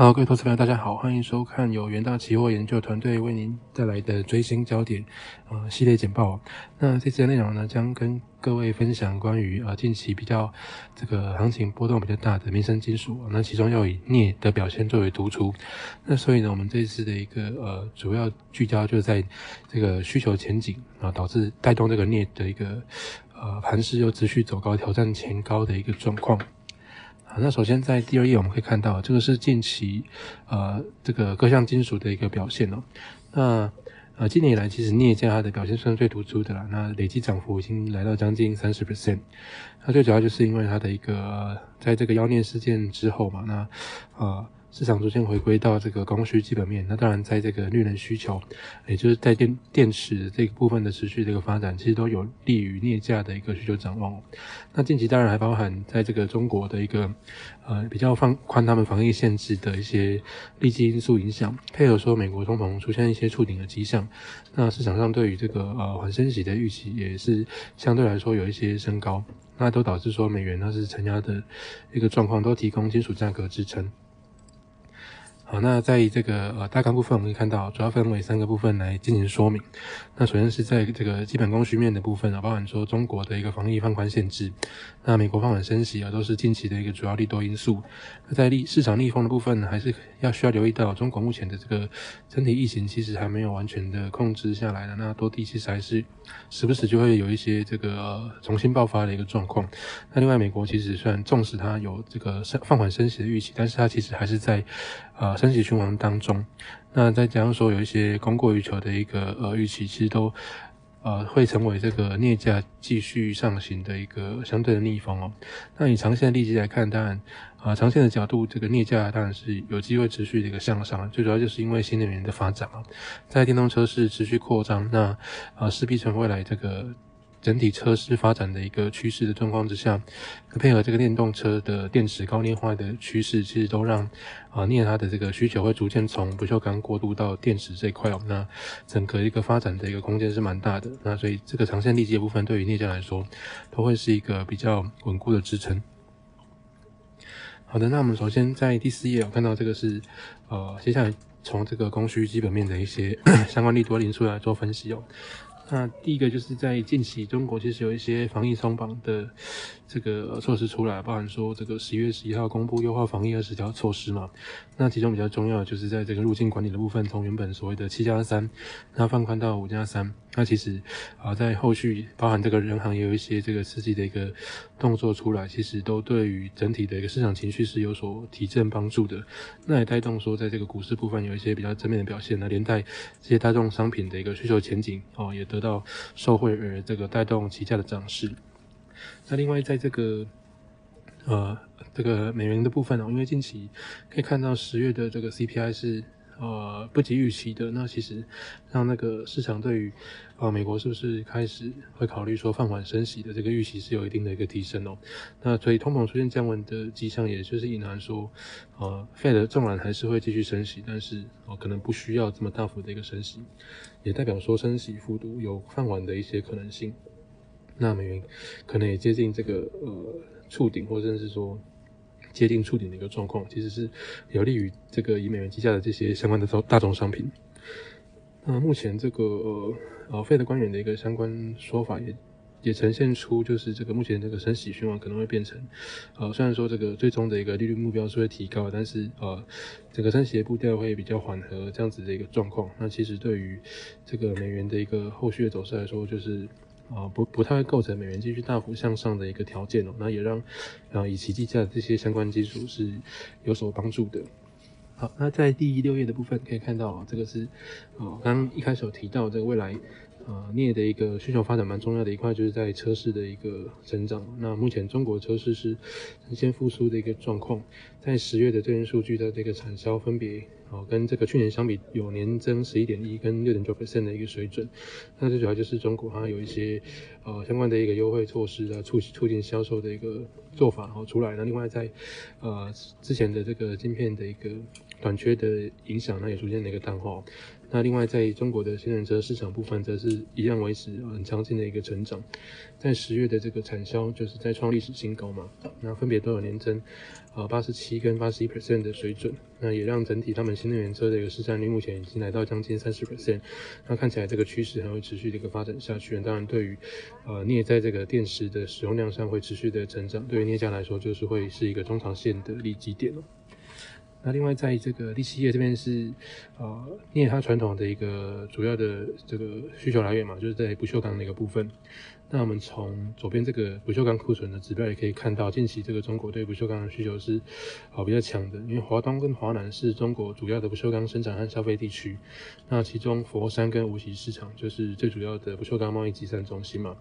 好，各位投资朋友，大家好，欢迎收看由元大期货研究团队为您带来的追星焦点呃系列简报。那这次的内容呢，将跟各位分享关于呃近期比较这个行情波动比较大的民生金属，那其中要以镍的表现最为突出。那所以呢，我们这次的一个呃主要聚焦就在这个需求前景啊，导致带动这个镍的一个呃盘势又持续走高，挑战前高的一个状况。好，那首先在第二页我们可以看到，这个是近期呃这个各项金属的一个表现哦。那呃今年以来，其实镍价它的表现算最突出的啦。那累计涨幅已经来到将近三十 percent。那最主要就是因为它的一个在这个妖孽事件之后嘛，那呃。市场逐渐回归到这个供需基本面，那当然在这个绿能需求，也就是在电电池这个部分的持续这个发展，其实都有利于镍价的一个需求展望。那近期当然还包含在这个中国的一个呃比较放宽他们防疫限制的一些利基因素影响，配合说美国通膨出现一些触顶的迹象，那市场上对于这个呃缓升息的预期也是相对来说有一些升高，那都导致说美元它是承压的一个状况，都提供金属价格支撑。好，那在这个呃大纲部分，我们可以看到主要分为三个部分来进行说明。那首先是在这个基本供需面的部分啊，包含说中国的一个防疫放宽限制，那美国放缓升息啊，都是近期的一个主要利多因素。那在利市场逆风的部分，还是要需要留意到中国目前的这个整体疫情其实还没有完全的控制下来的。那多地其实还是时不时就会有一些这个重新爆发的一个状况。那另外，美国其实虽然重视它有这个放缓升息的预期，但是它其实还是在呃。升级循环当中，那再加上说有一些供过于求的一个呃预期，其实都呃会成为这个镍价继续上行的一个相对的逆风哦。那以长线的利基来看，当然啊长线的角度，这个镍价当然是有机会持续的一个向上，最主要就是因为新能源的发展啊，在电动车是持续扩张，那啊势必成未来这个。整体车市发展的一个趋势的状况之下，配合这个电动车的电池高炼化的趋势，其实都让啊镍它的这个需求会逐渐从不锈钢过渡到电池这一块哦。那整个一个发展的一个空间是蛮大的。那所以这个长线利基的部分，对于镍价来说，都会是一个比较稳固的支撑。好的，那我们首先在第四页，我看到这个是呃接下来从这个供需基本面的一些 相关利多因素来做分析哦。那第一个就是在近期，中国其实有一些防疫松绑的这个措施出来，包含说这个十一月十一号公布优化防疫二十条措施嘛。那其中比较重要的就是在这个入境管理的部分，从原本所谓的七加三，那放宽到五加三。那其实啊，在后续包含这个人行也有一些这个刺激的一个动作出来，其实都对于整体的一个市场情绪是有所提振帮助的。那也带动说，在这个股市部分有一些比较正面的表现。那连带这些大众商品的一个需求前景哦，也得到受惠而这个带动期价的涨势。那另外在这个呃这个美元的部分哦，因为近期可以看到十月的这个 CPI 是。呃，不及预期的，那其实让那个市场对于呃美国是不是开始会考虑说放缓升息的这个预期是有一定的一个提升哦。那所以通膨出现降温的迹象，也就是隐含说，呃，Fed 纵然还是会继续升息，但是哦可能不需要这么大幅的一个升息，也代表说升息幅度有放缓的一些可能性。那美元可能也接近这个呃触顶，或者是说。接近触顶的一个状况，其实是有利于这个以美元计价的这些相关的大大宗商品。那目前这个呃呃费的官员的一个相关说法也也呈现出，就是这个目前这个升息循环可能会变成，呃虽然说这个最终的一个利率目标是会提高，但是呃整个升息的步调会比较缓和这样子的一个状况。那其实对于这个美元的一个后续的走势来说，就是。啊，不不太会构成美元继续大幅向上的一个条件哦，那也让啊以其计价的这些相关技术是有所帮助的。好，那在第六页的部分可以看到，这个是啊刚一开始有提到这个未来啊镍的一个需求发展蛮重要的一块，就是在车市的一个增长。那目前中国车市是呈现复苏的一个状况，在十月的这些数据的这个产销分别。哦，跟这个去年相比，有年增十一点一跟六点九 percent 的一个水准。那最主要就是中国它有一些呃相关的一个优惠措施啊，促促进销售的一个做法，然后出来。那另外在呃之前的这个晶片的一个短缺的影响，那也出现了一个淡化。那另外在中国的新能源车市场部分，则是一样维持很强劲的一个成长，在十月的这个产销就是在创历史新高嘛，那分别都有年增啊八十七跟八十一 percent 的水准，那也让整体他们新能源车的一个市占率目前已经来到将近三十 percent，那看起来这个趋势还会持续的一个发展下去。当然，对于呃镍在这个电池的使用量上会持续的成长，对于镍价来说就是会是一个中长线的利基点哦。那另外，在这个第七页这边是，呃，镍它传统的一个主要的这个需求来源嘛，就是在不锈钢那个部分。那我们从左边这个不锈钢库存的指标也可以看到，近期这个中国对不锈钢的需求是好比较强的，因为华东跟华南是中国主要的不锈钢生产和消费地区。那其中佛山跟无锡市场就是最主要的不锈钢贸易集散中心嘛，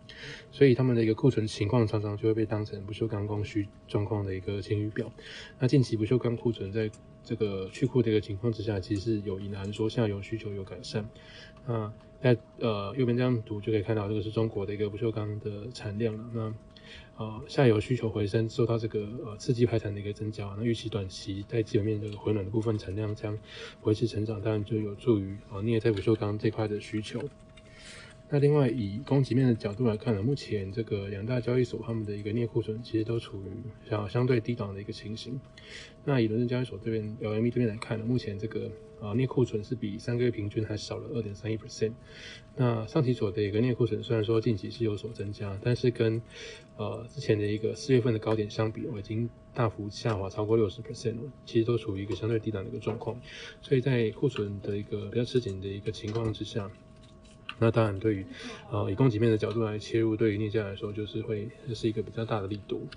所以他们的一个库存情况常常就会被当成不锈钢供需状况的一个晴雨表。那近期不锈钢库存在这个去库的一个情况之下，其实是有隐含说下游需求有改善。那在呃右边这张图就可以看到，这个是中国的一个不锈钢的产量了。那呃下游需求回升，受到这个呃刺激排产的一个增加，那预期短期在基本面这个回暖的部分产量将维持成长，当然就有助于呃镍在不锈钢这块的需求。那另外以供给面的角度来看呢，目前这个两大交易所他们的一个镍库存其实都处于相相对低档的一个情形。那以伦敦交易所这边 LME 这边来看呢，目前这个啊镍库存是比三个月平均还少了二点三一 percent。那上期所的一个镍库存虽然说近期是有所增加，但是跟呃之前的一个四月份的高点相比，我已经大幅下滑超过六十 percent 了，其实都处于一个相对低档的一个状况。所以在库存的一个比较吃紧的一个情况之下。那当然，对于呃以供给面的角度来切入，对于镍价来说，就是会这是一个比较大的力度。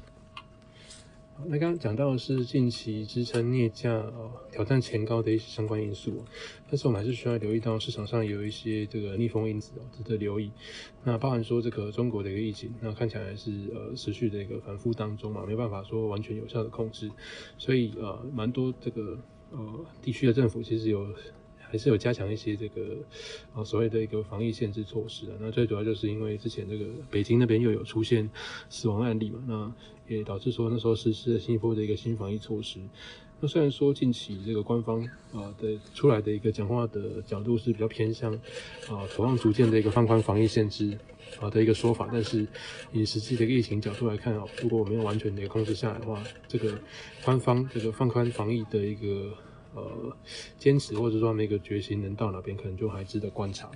那刚刚讲到的是近期支撑镍价呃挑战前高的一些相关因素，但是我们还是需要留意到市场上有一些这个逆风因子，值得留意。那包含说这个中国的一个疫情，那看起来是呃持续的一个反复当中嘛，没办法说完全有效的控制，所以呃蛮多这个呃地区的政府其实有。还是有加强一些这个啊所谓的一个防疫限制措施的。那最主要就是因为之前这个北京那边又有出现死亡案例嘛，那也导致说那时候实施了新一波的一个新防疫措施。那虽然说近期这个官方啊的出来的一个讲话的角度是比较偏向啊渴望逐渐的一个放宽防疫限制啊的一个说法，但是以实际的疫情角度来看啊，如果我没有完全的控制下来的话，这个官方这个放宽防疫的一个。呃，坚持或者说那个决心能到哪边，可能就还值得观察。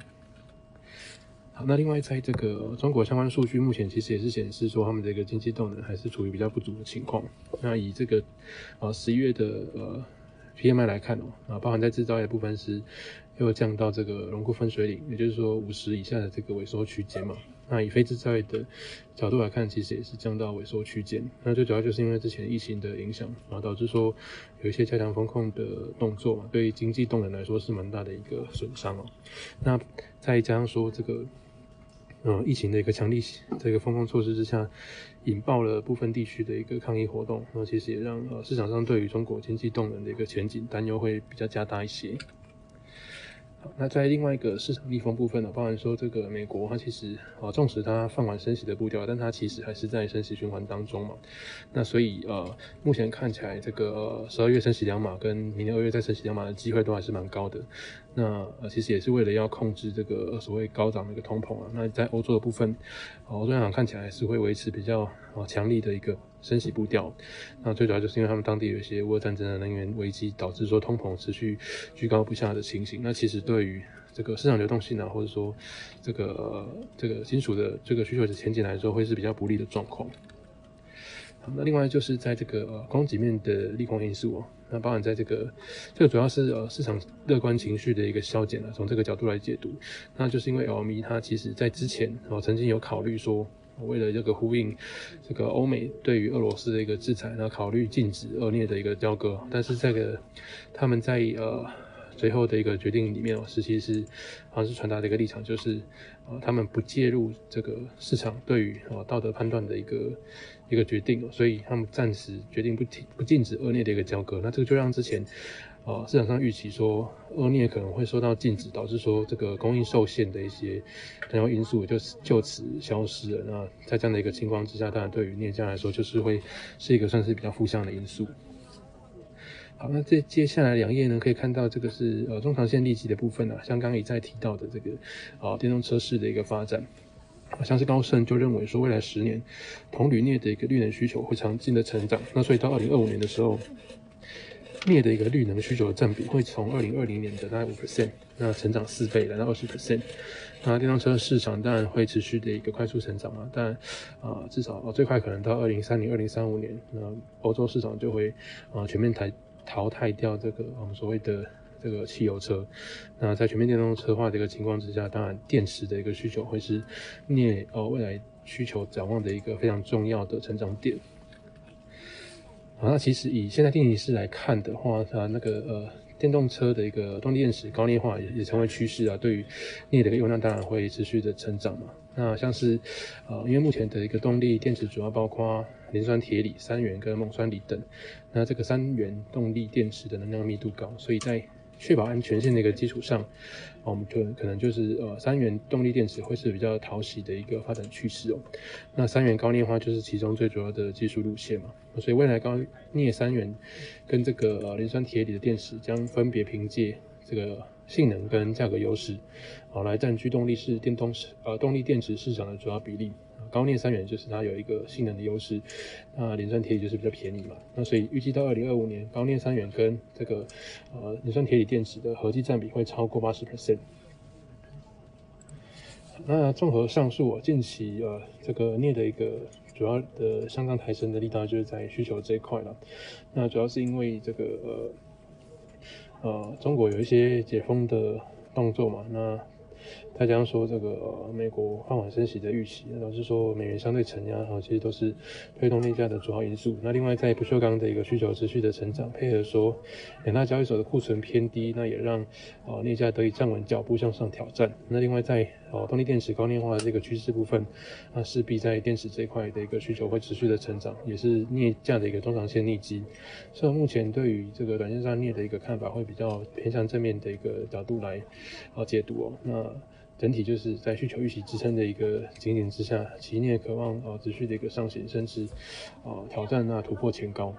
好，那另外在这个中国相关数据，目前其实也是显示说，他们这个经济动能还是处于比较不足的情况。那以这个呃十一月的呃 PMI 来看哦，啊，包含在制造业部分是又降到这个荣枯分水岭，也就是说五十以下的这个萎缩区间嘛。那以非制造业的角度来看，其实也是降到萎缩区间。那最主要就是因为之前疫情的影响，然后导致说有一些加强风控的动作嘛，对经济动能来说是蛮大的一个损伤哦。那再加上说这个，呃，疫情的一个强力这个风控措施之下，引爆了部分地区的一个抗议活动，那其实也让呃市场上对于中国经济动能的一个前景担忧会比较加大一些。那在另外一个市场逆风部分呢，包含说这个美国，它其实啊，纵使它放缓升息的步调，但它其实还是在升息循环当中嘛。那所以呃，目前看起来这个十二月升息两码，跟明年二月再升息两码的机会都还是蛮高的。那呃，其实也是为了要控制这个所谓高涨的一个通膨啊。那在欧洲的部分，欧洲央行看起来是会维持比较啊强力的一个升息步调。那最主要就是因为他们当地有一些俄战争的能源危机，导致说通膨持续居高不下的情形。那其实对于这个市场流动性啊，或者说这个这个金属的这个需求的前景来说，会是比较不利的状况。那另外就是在这个呃供给面的利空因素哦，那包含在这个这个主要是呃市场乐观情绪的一个消减了，从这个角度来解读，那就是因为 LME 它其实在之前哦曾经有考虑说，为了这个呼应这个欧美对于俄罗斯的一个制裁，那考虑禁止恶劣的一个交割，但是这个他们在呃。最后的一个决定里面哦，实际是好像是传达的一个立场，就是呃，他们不介入这个市场对于啊道德判断的一个一个决定，所以他们暂时决定不停不禁止恶劣的一个交割。那这个就让之前啊市场上预期说恶劣可能会受到禁止，导致说这个供应受限的一些重要因素就是就此消失了。那在这样的一个情况之下，当然对于镍价来说，就是会是一个算是比较负向的因素。好，那这接下来两页呢，可以看到这个是呃中长线利基的部分啊，像刚刚也在提到的这个啊电动车市的一个发展，像是高盛就认为说未来十年铜铝镍的一个绿能需求会强劲的成长，那所以到二零二五年的时候，镍的一个绿能需求的占比会从二零二零年的大概五 percent，那成长四倍来到二十 percent，那电动车市场当然会持续的一个快速成长嘛，但啊至少最快可能到二零三零二零三五年，那欧洲市场就会啊全面抬。淘汰掉这个我们所谓的这个汽油车，那在全面电动车化的一个情况之下，当然电池的一个需求会是镍呃未来需求展望的一个非常重要的成长点。好，那其实以现在定义式来看的话，它那个呃电动车的一个动力电池高镍化也也成为趋势啊，对于镍的一个用量当然会持续的成长嘛。那像是，呃，因为目前的一个动力电池主要包括磷酸铁锂、三元跟锰酸锂等，那这个三元动力电池的能量密度高，所以在确保安全性的一个基础上，我们就可能就是呃三元动力电池会是比较讨喜的一个发展趋势哦。那三元高镍化就是其中最主要的技术路线嘛，所以未来高镍三元跟这个呃磷酸铁锂的电池将分别凭借这个。性能跟价格优势，好来占据动力式电动市呃动力电池市场的主要比例。高镍三元就是它有一个性能的优势，那磷酸铁锂就是比较便宜嘛。那所以预计到二零二五年，高镍三元跟这个呃磷酸铁锂电池的合计占比会超过八十 percent。那综合上述，近期呃这个镍的一个主要的向上抬升的力道就是在需求这一块了。那主要是因为这个呃。呃，中国有一些解封的动作嘛，那。再加上说这个美国放缓升息的预期，导致说美元相对承压，哈其实都是推动镍价的主要因素。那另外在不锈钢的一个需求持续的成长，配合说两大交易所的库存偏低，那也让呃镍价得以站稳脚步向上挑战。那另外在呃动力电池高镍化的这个趋势部分，那势必在电池这一块的一个需求会持续的成长，也是镍价的一个中长线逆基。所以目前对于这个短线上镍的一个看法会比较偏向正面的一个角度来啊解读哦。那整体就是在需求预期支撑的一个景点之下，企业渴望啊持续的一个上行，甚至啊挑战那突破前高。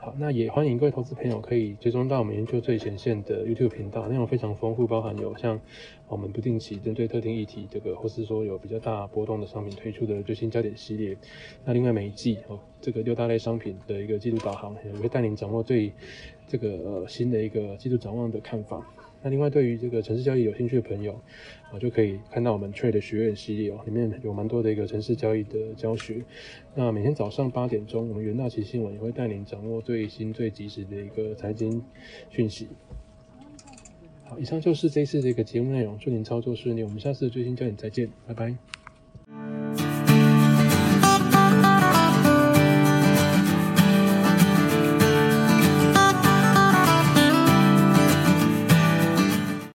好，那也欢迎各位投资朋友可以追踪到我们研究最前线的 YouTube 频道，内容非常丰富，包含有像我们不定期针对特定议题这个，或是说有比较大波动的商品推出的最新焦点系列。那另外每一季哦，这个六大类商品的一个季度导航，也会带领掌握对这个呃新的一个季度展望的看法。那另外，对于这个城市交易有兴趣的朋友，啊，就可以看到我们 Trade 学院系列哦，里面有蛮多的一个城市交易的教学。那每天早上八点钟，我们元大旗新闻也会带您掌握最新最及时的一个财经讯息。好，以上就是这一次的一个节目内容，祝您操作顺利，我们下次最新焦点再见，拜拜。